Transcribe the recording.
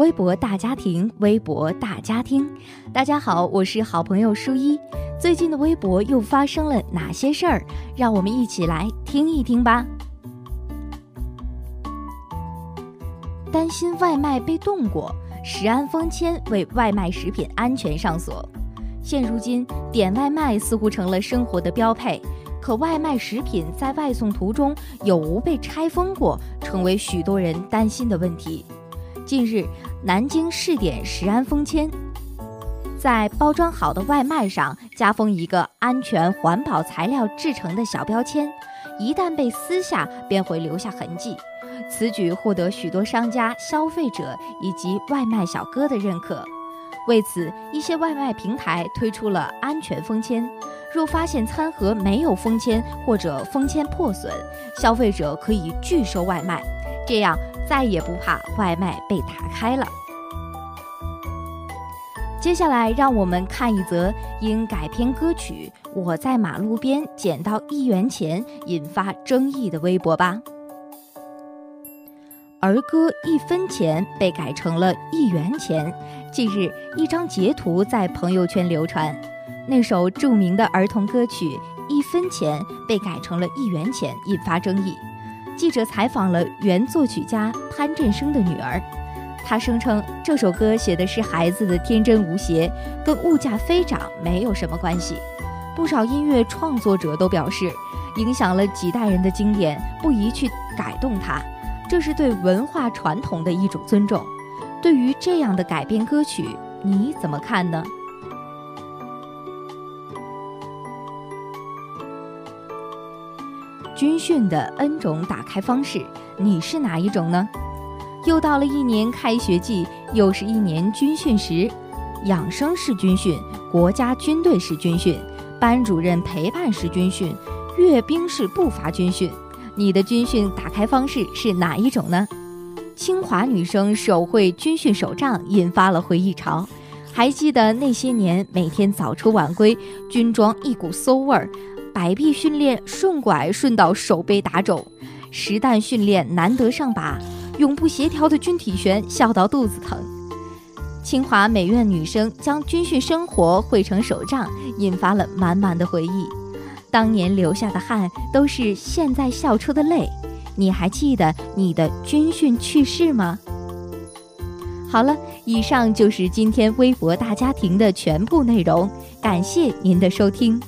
微博大家庭，微博大家庭，大家好，我是好朋友舒一。最近的微博又发生了哪些事儿？让我们一起来听一听吧。担心外卖被冻过，食安封签为外卖食品安全上锁。现如今，点外卖似乎成了生活的标配，可外卖食品在外送途中有无被拆封过，成为许多人担心的问题。近日，南京试点食安封签，在包装好的外卖上加封一个安全环保材料制成的小标签，一旦被撕下，便会留下痕迹。此举获得许多商家、消费者以及外卖小哥的认可。为此，一些外卖平台推出了安全封签，若发现餐盒没有封签或者封签破损，消费者可以拒收外卖。这样。再也不怕外卖被打开了。接下来，让我们看一则因改编歌曲《我在马路边捡到一元钱》引发争议的微博吧。儿歌一分钱被改成了一元钱。近日，一张截图在朋友圈流传，那首著名的儿童歌曲《一分钱》被改成了一元钱，引发争议。记者采访了原作曲家潘振声的女儿，她声称这首歌写的是孩子的天真无邪，跟物价飞涨没有什么关系。不少音乐创作者都表示，影响了几代人的经典不宜去改动它，这是对文化传统的一种尊重。对于这样的改编歌曲，你怎么看呢？军训的 N 种打开方式，你是哪一种呢？又到了一年开学季，又是一年军训时，养生式军训、国家军队式军训、班主任陪伴式军训、阅兵式步伐军训，你的军训打开方式是哪一种呢？清华女生手绘军训手账，引发了回忆潮。还记得那些年，每天早出晚归，军装一股馊味儿。摆臂训练顺拐顺到手背打肿，实弹训练难得上靶，永不协调的军体拳笑到肚子疼。清华美院女生将军训生活绘成手账，引发了满满的回忆。当年流下的汗，都是现在笑出的泪。你还记得你的军训趣事吗？好了，以上就是今天微博大家庭的全部内容，感谢您的收听。